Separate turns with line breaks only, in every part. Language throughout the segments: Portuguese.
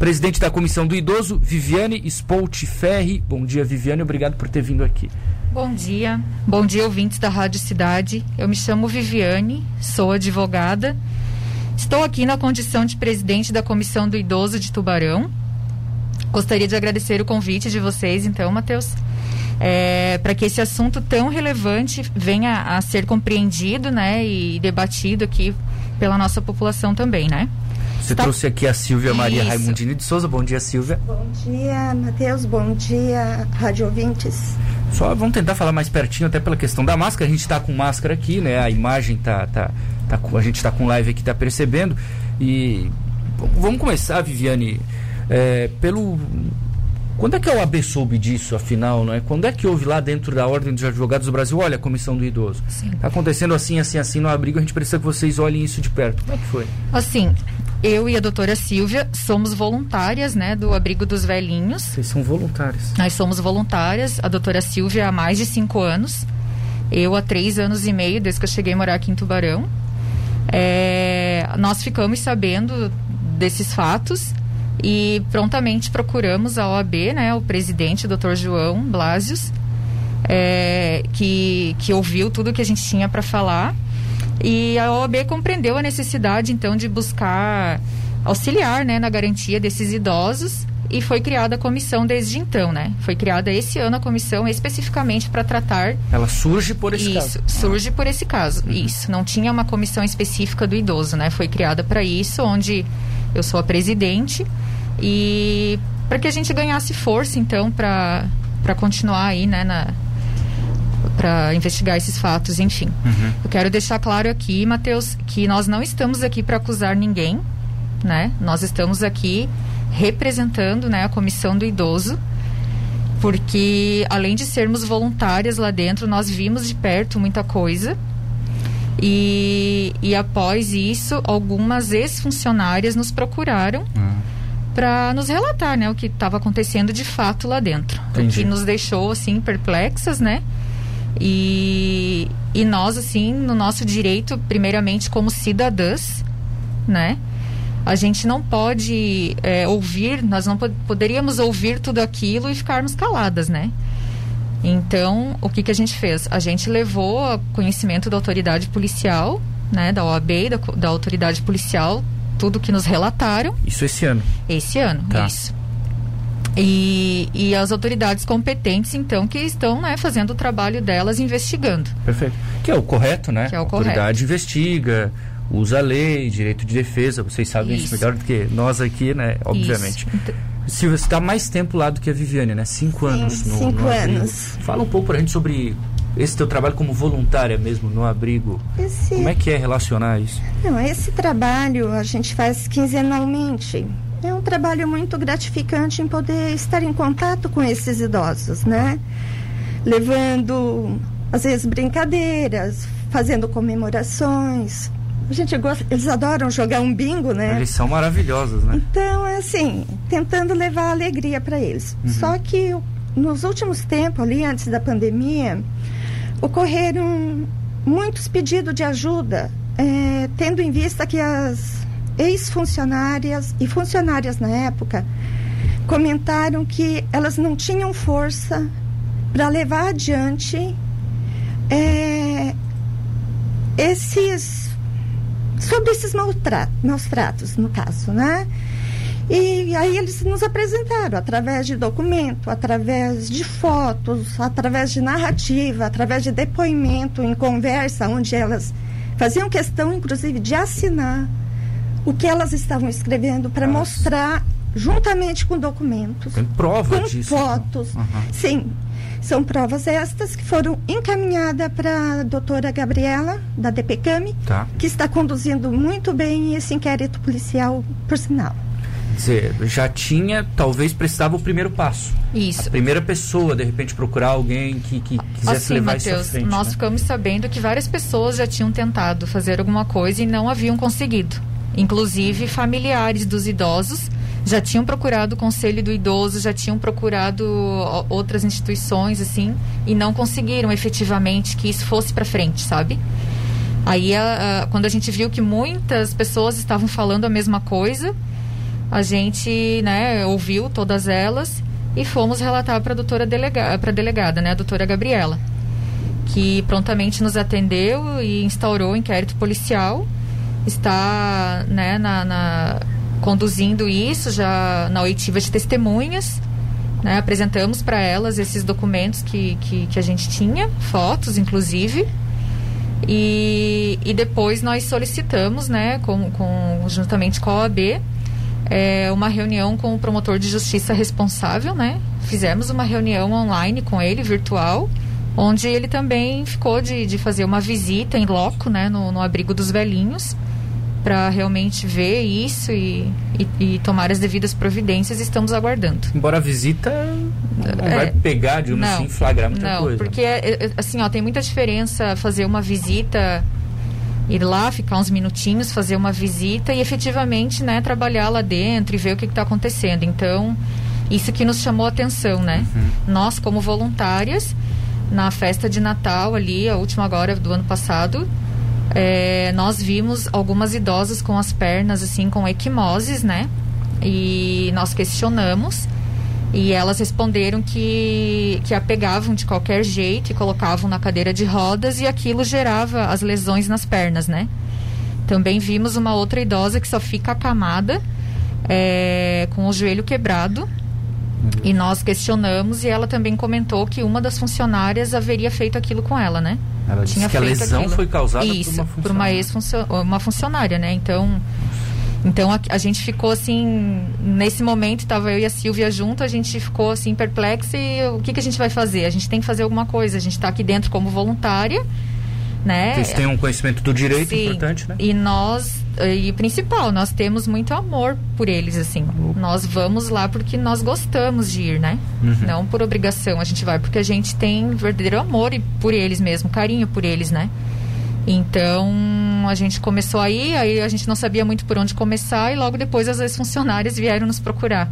presidente da Comissão do Idoso, Viviane Spolt Ferri. Bom dia, Viviane, obrigado por ter vindo aqui.
Bom dia, bom dia ouvintes da Rádio Cidade. Eu me chamo Viviane, sou advogada. Estou aqui na condição de presidente da Comissão do Idoso de Tubarão. Gostaria de agradecer o convite de vocês, então, Matheus, é, para que esse assunto tão relevante venha a ser compreendido, né, e debatido aqui pela nossa população também, né?
Você tá... trouxe aqui a Silvia Maria Isso. Raimundini de Souza. Bom dia, Silvia.
Bom dia, Matheus. Bom dia, rádio ouvintes.
Só vamos tentar falar mais pertinho, até pela questão da máscara. A gente está com máscara aqui, né? A imagem tá, tá, tá a gente está com live aqui, está percebendo. E vamos começar, Viviane, é, pelo quando é que a OAB soube disso, afinal, não é? Quando é que houve lá dentro da Ordem dos Advogados do Brasil, olha, a Comissão do Idoso, está acontecendo assim, assim, assim no abrigo, a gente precisa que vocês olhem isso de perto. Como é que foi?
Assim, eu e a doutora Silvia somos voluntárias, né, do Abrigo dos Velhinhos.
Vocês são voluntárias?
Nós somos voluntárias. A doutora Silvia há mais de cinco anos. Eu há três anos e meio, desde que eu cheguei a morar aqui em Tubarão. É, nós ficamos sabendo desses fatos e prontamente procuramos a OAB, né, o presidente, o doutor João Blasius, é, que, que ouviu tudo que a gente tinha para falar. E a OAB compreendeu a necessidade, então, de buscar auxiliar né, na garantia desses idosos e foi criada a comissão desde então, né? Foi criada esse ano a comissão especificamente para tratar.
Ela surge por esse
isso,
caso.
surge ah. por esse caso. Uhum. Isso. Não tinha uma comissão específica do idoso, né? Foi criada para isso, onde eu sou a presidente e para que a gente ganhasse força, então, para para continuar aí, né, na para investigar esses fatos, enfim. Uhum. Eu quero deixar claro aqui, Matheus, que nós não estamos aqui para acusar ninguém, né? Nós estamos aqui representando, né, a comissão do idoso, porque além de sermos voluntárias lá dentro, nós vimos de perto muita coisa. E, e após isso, algumas ex-funcionárias nos procuraram. Uhum para nos relatar, né, o que estava acontecendo de fato lá dentro. Entendi. O que nos deixou assim perplexas, né? E, e nós assim, no nosso direito, primeiramente como cidadãs, né? A gente não pode é, ouvir, nós não pod poderíamos ouvir tudo aquilo e ficarmos caladas, né? Então, o que, que a gente fez? A gente levou a conhecimento da autoridade policial, né, da OAB, da, da autoridade policial, tudo que nos relataram.
Isso esse ano?
Esse ano, tá. isso. E, e as autoridades competentes, então, que estão né, fazendo o trabalho delas investigando.
Perfeito. Que é o correto, né?
Que é o
a autoridade investiga, usa a lei, direito de defesa, vocês sabem isso, isso melhor do que nós aqui, né? Obviamente. Então, Silvia, você está mais tempo lá do que a Viviane, né? Cinco
Sim,
anos no
Cinco
no
anos.
Fala um pouco para a gente sobre esse teu trabalho como voluntária mesmo no abrigo, esse... como é que é relacionar isso?
Não, esse trabalho a gente faz quinzenalmente. É um trabalho muito gratificante em poder estar em contato com esses idosos, né? Levando, às vezes, brincadeiras, fazendo comemorações. A gente gosta, eles adoram jogar um bingo, né?
Eles são maravilhosos, né?
Então, é assim, tentando levar alegria para eles. Uhum. Só que nos últimos tempos, ali antes da pandemia, ocorreram muitos pedidos de ajuda, é, tendo em vista que as ex-funcionárias e funcionárias na época comentaram que elas não tinham força para levar adiante é, esses sobre esses maus tratos, no caso, né? E aí eles nos apresentaram através de documento, através de fotos, através de narrativa, através de depoimento em conversa, onde elas faziam questão, inclusive, de assinar o que elas estavam escrevendo para mostrar juntamente com documentos.
Tem prova
com
disso.
Então. fotos. Uhum. Sim. São provas estas que foram encaminhadas para a doutora Gabriela, da DPCAM,
tá.
que está conduzindo muito bem esse inquérito policial, por sinal
dizer, já tinha, talvez precisava o primeiro passo.
Isso.
A primeira pessoa, de repente, procurar alguém que, que quisesse
assim,
levar
Mateus,
isso à frente.
Nós
né?
ficamos sabendo que várias pessoas já tinham tentado fazer alguma coisa e não haviam conseguido. Inclusive familiares dos idosos já tinham procurado o conselho do idoso, já tinham procurado outras instituições assim e não conseguiram efetivamente que isso fosse para frente, sabe? Aí a, a, quando a gente viu que muitas pessoas estavam falando a mesma coisa, a gente, né, ouviu todas elas e fomos relatar para a doutora delega, para delegada, né, a doutora Gabriela, que prontamente nos atendeu e instaurou o inquérito policial. Está, né, na, na conduzindo isso já na oitiva de testemunhas. Né, apresentamos para elas esses documentos que, que, que, a gente tinha, fotos inclusive. E, e depois nós solicitamos, né, com, com, juntamente com a OAB, é, uma reunião com o promotor de justiça responsável, né? Fizemos uma reunião online com ele, virtual, onde ele também ficou de, de fazer uma visita em loco, né, no, no abrigo dos velhinhos para realmente ver isso e, e, e, tomar as devidas providências, estamos aguardando.
Embora a visita não é, vai pegar, de não, assim, flagrar muita
não,
coisa.
porque, é, é, assim, ó, tem muita diferença fazer uma visita, ir lá, ficar uns minutinhos, fazer uma visita e efetivamente, né, trabalhar lá dentro e ver o que está acontecendo. Então, isso que nos chamou a atenção, né? Uhum. Nós, como voluntárias, na festa de Natal ali, a última agora do ano passado, é, nós vimos algumas idosas com as pernas assim com equimoses, né? E nós questionamos e elas responderam que, que a pegavam de qualquer jeito e colocavam na cadeira de rodas e aquilo gerava as lesões nas pernas, né? Também vimos uma outra idosa que só fica acamada é, com o joelho quebrado e nós questionamos e ela também comentou que uma das funcionárias haveria feito aquilo com ela, né?
Ela disse que a lesão aquilo. foi causada
Isso,
por uma
funcionária. Por uma, uma funcionária, né? Então, então a, a, gente ficou assim, nesse momento estava eu e a Silvia junto, a gente ficou assim perplexa e o que, que a gente vai fazer? A gente tem que fazer alguma coisa, a gente está aqui dentro como voluntária né?
Vocês têm um conhecimento do direito Sim, importante, né?
E nós, e principal, nós temos muito amor por eles, assim. Uhum. Nós vamos lá porque nós gostamos de ir, né? Uhum. Não por obrigação, a gente vai porque a gente tem verdadeiro amor por eles mesmo, carinho por eles, né? Então, a gente começou aí, aí a gente não sabia muito por onde começar e logo depois as ex-funcionárias vieram nos procurar.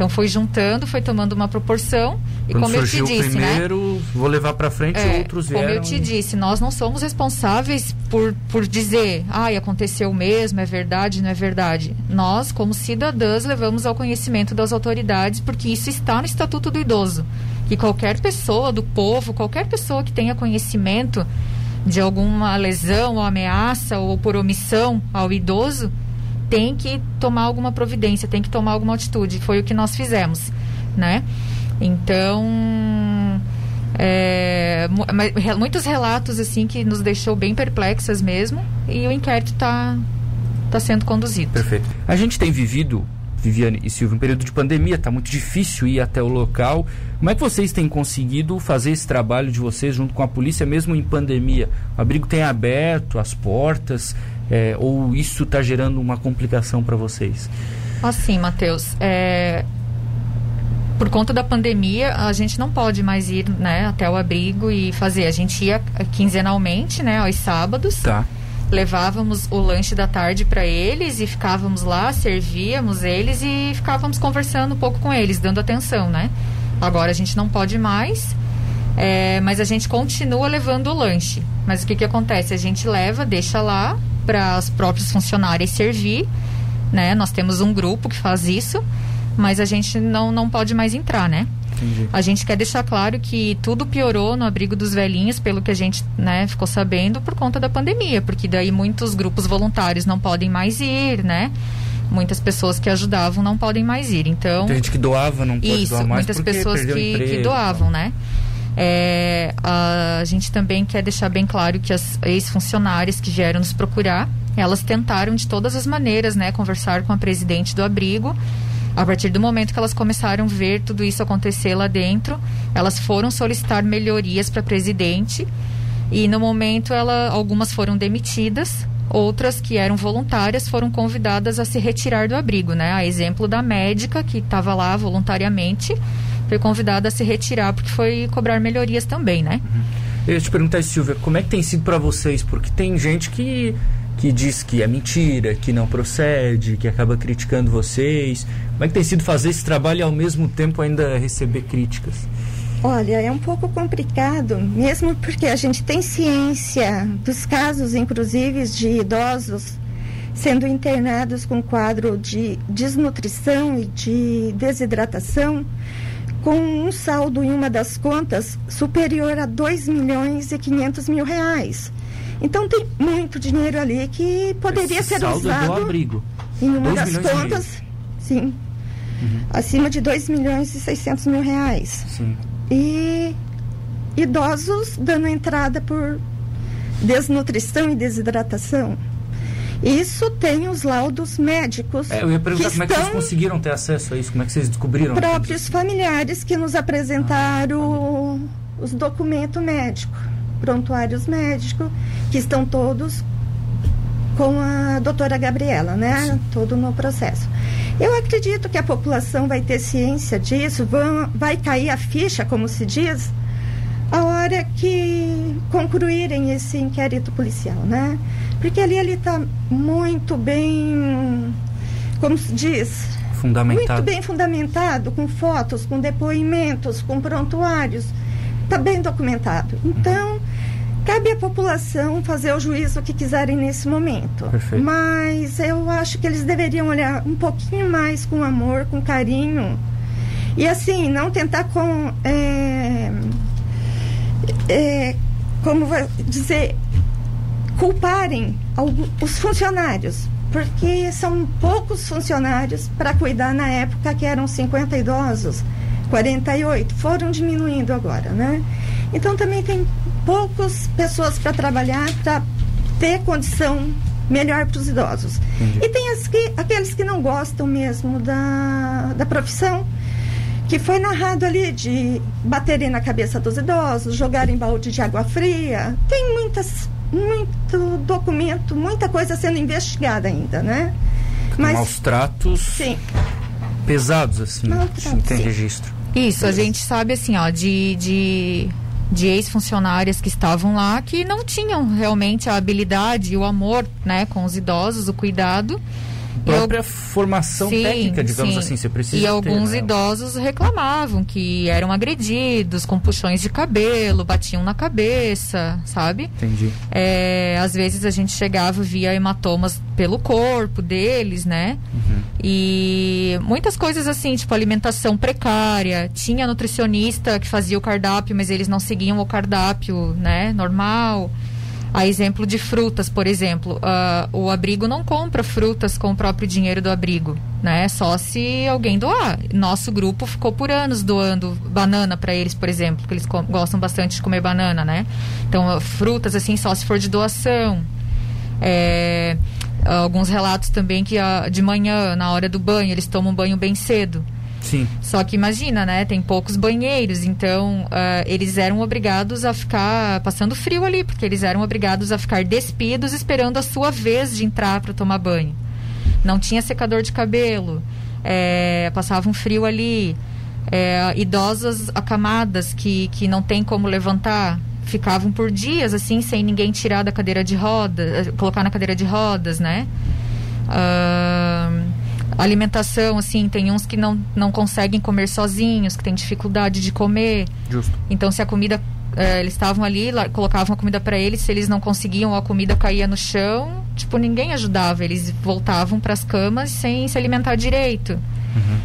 Então foi juntando, foi tomando uma proporção e
Quando
como eu te disse,
né? primeiro, né? vou levar para frente, é, outros
vieram.
Como
eu te disse, nós não somos responsáveis por, por dizer, ai, aconteceu mesmo, é verdade, não é verdade. Nós, como cidadãs, levamos ao conhecimento das autoridades porque isso está no Estatuto do Idoso. Que qualquer pessoa do povo, qualquer pessoa que tenha conhecimento de alguma lesão ou ameaça ou por omissão ao idoso, tem que tomar alguma providência, tem que tomar alguma atitude. Foi o que nós fizemos, né? Então, é, muitos relatos assim que nos deixou bem perplexas mesmo e o inquérito está tá sendo conduzido.
Perfeito. A gente tem vivido Viviane e Silvio, um período de pandemia, está muito difícil ir até o local. Como é que vocês têm conseguido fazer esse trabalho de vocês junto com a polícia, mesmo em pandemia? O abrigo tem aberto as portas, é, ou isso está gerando uma complicação para vocês?
Assim, Matheus, é, por conta da pandemia, a gente não pode mais ir né, até o abrigo e fazer. A gente ia quinzenalmente, né, aos sábados.
Tá.
Levávamos o lanche da tarde para eles e ficávamos lá, servíamos eles e ficávamos conversando um pouco com eles, dando atenção, né? Agora a gente não pode mais. É, mas a gente continua levando o lanche. Mas o que, que acontece? A gente leva, deixa lá para os próprios funcionários servir, né? Nós temos um grupo que faz isso, mas a gente não, não pode mais entrar, né? Entendi. A gente quer deixar claro que tudo piorou no abrigo dos velhinhos, pelo que a gente né, ficou sabendo, por conta da pandemia, porque daí muitos grupos voluntários não podem mais ir, né? muitas pessoas que ajudavam não podem mais ir. Então,
tem gente que doava, não pode
isso,
doar mais
muitas pessoas que, que, doavam, né? É, a gente também quer deixar bem claro que as ex-funcionárias que vieram nos procurar, elas tentaram de todas as maneiras, né, conversar com a presidente do abrigo. A partir do momento que elas começaram a ver tudo isso acontecer lá dentro, elas foram solicitar melhorias para a presidente e no momento ela, algumas foram demitidas, outras que eram voluntárias foram convidadas a se retirar do abrigo, né? A exemplo da médica que estava lá voluntariamente foi convidada a se retirar porque foi cobrar melhorias também, né?
Uhum. Eu ia te perguntar, Silvia, como é que tem sido para vocês? Porque tem gente que, que diz que é mentira, que não procede, que acaba criticando vocês. Como é que tem sido fazer esse trabalho e ao mesmo tempo ainda receber críticas?
Olha, é um pouco complicado, mesmo porque a gente tem ciência dos casos, inclusive, de idosos sendo internados com quadro de desnutrição e de desidratação, com um saldo em uma das contas superior a 2 milhões e 500 mil reais. Então tem muito dinheiro ali que poderia
Esse
ser
saldo é
usado
do abrigo.
em uma das contas, sim, acima de 2 milhões e 600 mil reais.
Sim.
E idosos dando entrada por desnutrição e desidratação. Isso tem os laudos médicos
É, eu ia perguntar
que
como é que vocês conseguiram ter acesso a isso, como é que vocês descobriram?
próprios familiares que nos apresentaram os documentos médicos, prontuários médicos, que estão todos com a doutora Gabriela, né? Todo no processo. Eu acredito que a população vai ter ciência disso, vão, vai cair a ficha, como se diz, a hora que concluírem esse inquérito policial, né? Porque ali ele está muito bem, como se diz,
Fundamentado.
muito bem fundamentado, com fotos, com depoimentos, com prontuários. Está bem documentado. Então, cabe à população fazer o juízo que quiserem nesse momento.
Perfeito.
Mas eu acho que eles deveriam olhar um pouquinho mais com amor, com carinho. E assim, não tentar com. é, é, como dizer, culparem os funcionários, porque são poucos funcionários para cuidar na época que eram 50 idosos, 48, foram diminuindo agora, né? Então também tem poucas pessoas para trabalhar para ter condição melhor para os idosos.
Entendi.
E tem as que, aqueles que não gostam mesmo da, da profissão, que foi narrado ali de baterem na cabeça dos idosos, jogarem balde de água fria. Tem muitas, muito documento, muita coisa sendo investigada ainda, né?
Maus tratos
sim,
pesados, assim, se
tratos,
tem
sim.
registro.
Isso, a gente sabe assim, ó, de, de, de ex-funcionárias que estavam lá que não tinham realmente a habilidade e o amor, né, com os idosos, o cuidado.
Própria formação
Sim,
técnica, digamos
sim.
assim, você precisa
E
ter,
alguns
né?
idosos reclamavam que eram agredidos com puxões de cabelo, batiam na cabeça, sabe?
Entendi.
É, às vezes a gente chegava via hematomas pelo corpo deles, né?
Uhum.
E muitas coisas assim, tipo alimentação precária. Tinha nutricionista que fazia o cardápio, mas eles não seguiam o cardápio, né? Normal. A exemplo de frutas, por exemplo, ah, o abrigo não compra frutas com o próprio dinheiro do abrigo, né? Só se alguém doar. Nosso grupo ficou por anos doando banana para eles, por exemplo, porque eles gostam bastante de comer banana, né? Então, ah, frutas assim, só se for de doação. É, alguns relatos também que ah, de manhã, na hora do banho, eles tomam banho bem cedo.
Sim.
Só que imagina, né? Tem poucos banheiros, então ah, eles eram obrigados a ficar passando frio ali, porque eles eram obrigados a ficar despidos esperando a sua vez de entrar para tomar banho. Não tinha secador de cabelo, é, passavam frio ali. É, idosas acamadas que, que não tem como levantar, ficavam por dias assim, sem ninguém tirar da cadeira de rodas, colocar na cadeira de rodas, né? Ah, alimentação, assim, tem uns que não, não conseguem comer sozinhos, que têm dificuldade de comer.
Justo.
Então, se a comida. eh, eles estavam ali, lá, colocavam a comida para eles, se eles não conseguiam, a comida caía no chão, tipo, ninguém ajudava. Eles voltavam para as camas sem se alimentar direito.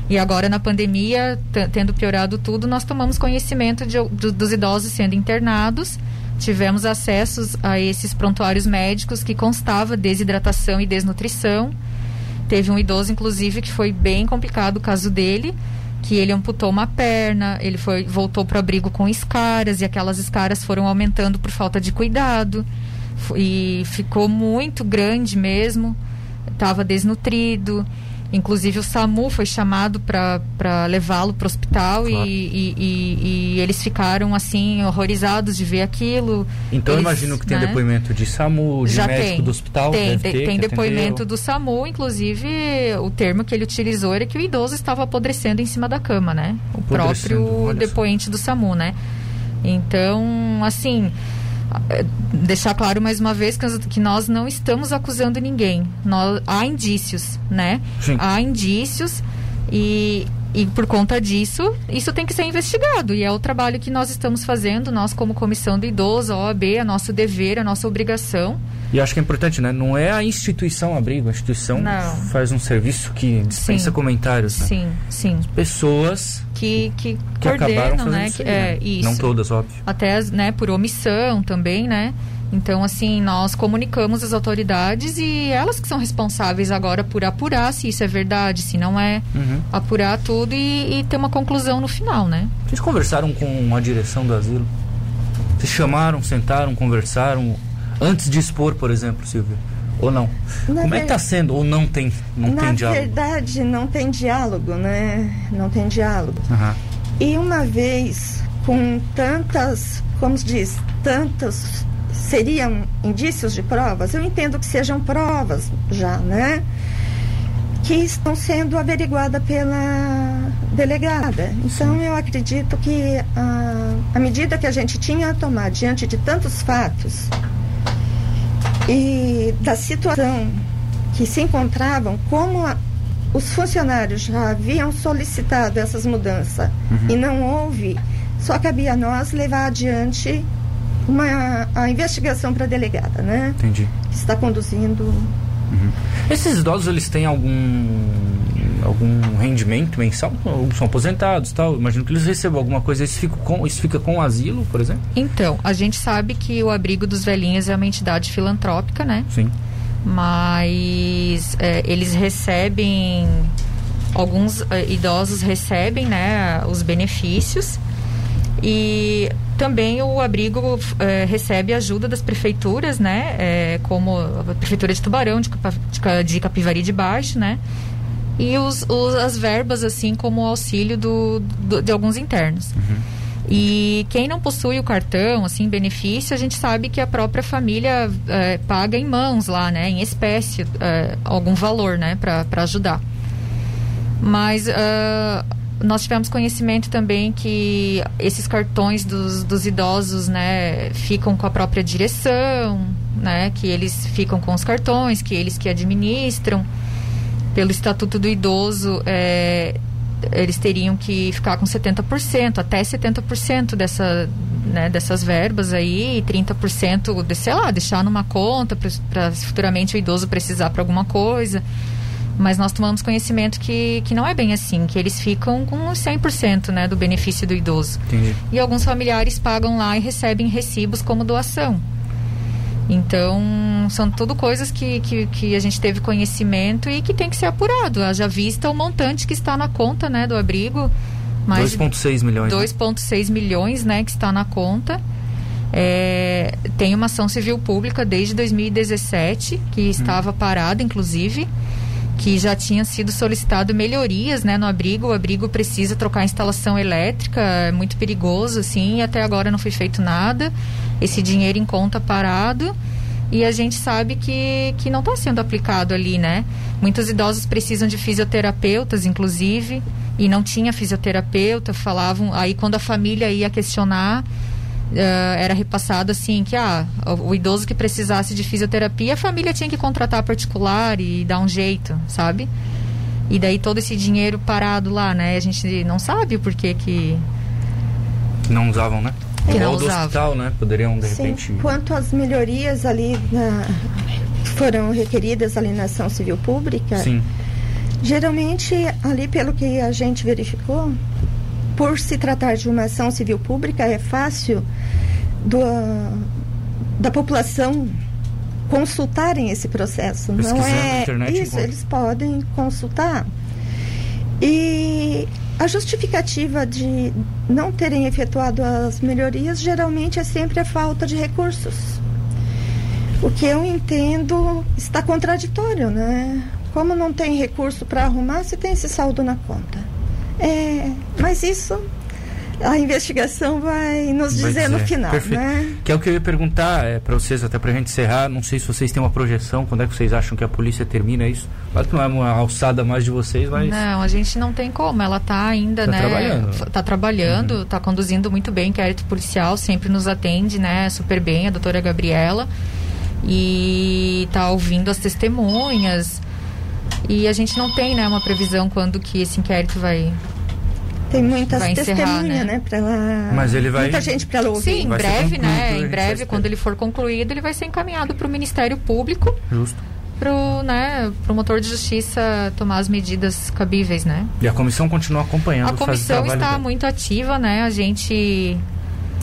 E agora, na pandemia, tendo piorado tudo, nós tomamos conhecimento de, do- dos idosos sendo internados. Tivemos acessos a esses prontuários médicos que constava desidratação e desnutrição. Teve um idoso, inclusive, que foi bem complicado o caso dele, que ele amputou uma perna, ele foi voltou para o abrigo com escaras e aquelas escaras foram aumentando por falta de cuidado e ficou muito grande mesmo, estava desnutrido. Inclusive o SAMU foi chamado para levá-lo para o hospital e-
Claro.
e, e- e eles ficaram assim horrorizados de ver aquilo.
Então eu
Eles,
imagino que tem
né?
depoimento de SAMU, de
Já
médico
tem.
do hospital.
Tem, tem,
ter,
tem depoimento
atendeu.
do SAMU, inclusive o termo que ele utilizou era que o idoso estava apodrecendo em cima da cama, né? O próprio depoente do SAMU, né? Então, assim, deixar claro mais uma vez que, nós não estamos acusando ninguém. Nós, há indícios, né?
Sim.
Há indícios e, e por conta disso, isso tem que ser investigado. E é o trabalho que nós estamos fazendo, nós como Comissão do Idoso, a OAB, é nosso dever, a nossa obrigação
E acho que é importante, né? Não é a instituição abrigo, a instituição
Não.
faz um serviço que dispensa
Sim.
comentários, né?
Sim, sim.
Pessoas
Que, que,
que acabaram
coordenam,
fazendo
né?
isso, aí,
é,
né?
isso.
Não todas, óbvio.
até né, por omissão também, né? Então, assim, nós comunicamos as autoridades e elas que são responsáveis agora por apurar se isso é verdade, se não é,
Uhum.
apurar tudo e, e ter uma conclusão no final, né?
Vocês conversaram com a direção do asilo? Vocês chamaram, sentaram, conversaram antes de expor, por exemplo, Silvia? Ou não?
Na
Como é que
ver-
está sendo? Ou não tem, não
Na
tem diálogo?
verdade, não tem diálogo, né? Não tem diálogo.
Aham.
E uma vez com tantas, como se diz, tantos seriam indícios de provas, eu entendo que sejam provas já, né? Que estão sendo averiguadas pela delegada. Então eu acredito que a, a medida que a gente tinha a tomar diante de tantos fatos e da situação que se encontravam, como a- os funcionários já haviam solicitado essas mudanças e não houve, só cabia a nós levar adiante uma, a investigação para a delegada, né?
Entendi.
Que está conduzindo.
Esses idosos, eles têm algum algum rendimento mensal? Ou são aposentados tal? Imagino que eles recebam alguma coisa. Isso fica com, isso fica com o asilo, por exemplo?
Então, a gente sabe que o Abrigo dos Velhinhos é uma entidade filantrópica, né?
Sim.
mas é, eles recebem alguns é, idosos recebem né os benefícios e também o abrigo é, recebe ajuda das prefeituras né é, como a prefeitura de Tubarão de, de Capivari de Baixo né e os, os- as verbas assim como o auxílio do, do- de alguns internos. E quem não possui o cartão, assim, benefício, a gente sabe que a própria família eh, paga em mãos lá, né, em espécie, eh, algum valor, né, para ajudar. Mas ah, nós tivemos conhecimento também que esses cartões dos, dos idosos, né, ficam com a própria direção, né, que eles ficam com os cartões, que eles que administram. Pelo Estatuto do Idoso, eh, eles teriam que ficar com 70%, até 70% dessa, né, dessas verbas aí, e 30% de, sei lá, deixar numa conta para futuramente o idoso precisar para alguma coisa. Mas nós tomamos conhecimento que, que não é bem assim, que eles ficam com os 100% né, do benefício do idoso.
Entendi.
E alguns familiares pagam lá e recebem recibos como doação. Então, são tudo coisas que, que, que a gente teve conhecimento e que tem que ser apurado. Haja vista o montante que está na conta né, do abrigo. Mais de
2,6 milhões. né?
2,6 milhões né, que está na conta. É, tem uma ação civil pública desde 2017, que estava parada, inclusive, que já tinha sido solicitado melhorias né, no abrigo. O abrigo precisa trocar a instalação elétrica, é muito perigoso, assim, e até agora não foi feito nada. Esse dinheiro em conta parado. E a gente sabe que, que não está sendo aplicado ali, né? Muitos idosos precisam de fisioterapeutas, inclusive, e não tinha fisioterapeuta. Falavam, aí quando a família ia questionar, eh, era repassado assim que ah, o, o idoso que precisasse de fisioterapia, a família tinha que contratar particular e dar um jeito, sabe? E daí todo esse dinheiro parado lá, né? A gente não sabe o porquê que.
Que não usavam, né?
Que não
do
usavam.
hospital, né? Poderiam, de
Sim,
repente...
quanto às melhorias ali na- que foram requeridas ali na ação civil pública,
Sim.
Geralmente, ali pelo que a gente verificou, por se tratar de uma ação civil pública, é fácil do, da população consultarem esse processo. Não é
internet
isso, eles podem consultar. E a justificativa de não terem efetuado as melhorias geralmente é sempre a falta de recursos. O que eu entendo está contraditório, né? Como não tem recurso para arrumar, se tem esse saldo na conta. É, mas isso a investigação vai nos
Vai
dizer no
dizer.
final,
Perfeito.
né?
Que é o que eu ia perguntar é, para vocês, até pra gente encerrar. Não sei se vocês têm uma projeção, quando é que vocês acham que a polícia termina isso? Claro que não é uma alçada mais de vocês, mas.
Não, a gente não tem como. Ela está ainda,
Tá
né?
trabalhando.
f- Tá trabalhando, está conduzindo muito bem inquérito policial, sempre nos atende, né? Super bem, a doutora Gabriela. E tá ouvindo as testemunhas. E a gente não tem, né, uma previsão quando que esse inquérito vai.
Tem muitas testemunhas,
né?
né? Pra
Mas ele vai-
Muita gente para ouvir.
Sim, em
Vai
breve, né? Em breve, quando ele for concluído, ele vai ser encaminhado para o Ministério Público,
Justo.
para o né, promotor de justiça tomar as medidas cabíveis, né?
E a comissão continua acompanhando
A comissão está muito ativa, né? A gente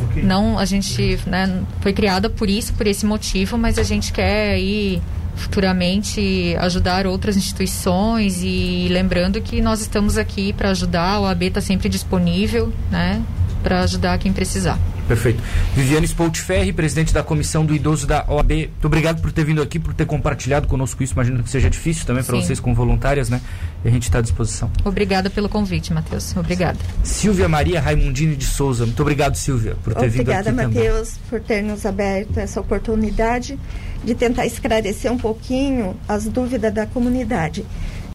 Ok.
não, a gente né, foi criada por isso, por esse motivo, mas a gente quer aí futuramente ajudar outras instituições e lembrando que nós estamos aqui para ajudar, o AB está sempre disponível, né? Para ajudar quem precisar.
Perfeito. Viviane Spoltferri, presidente da Comissão do Idoso da OAB, muito obrigado por ter vindo aqui, por ter compartilhado conosco isso. Imagino que seja difícil também para vocês como voluntárias, né? E a gente está à disposição.
Obrigada pelo convite, Matheus. Obrigada.
Silvia Maria Raimundini de Souza, muito obrigado, Silvia, por ter vindo
Obrigada,
aqui também.
Matheus, por ter nos aberto essa oportunidade de tentar esclarecer um pouquinho as dúvidas da comunidade.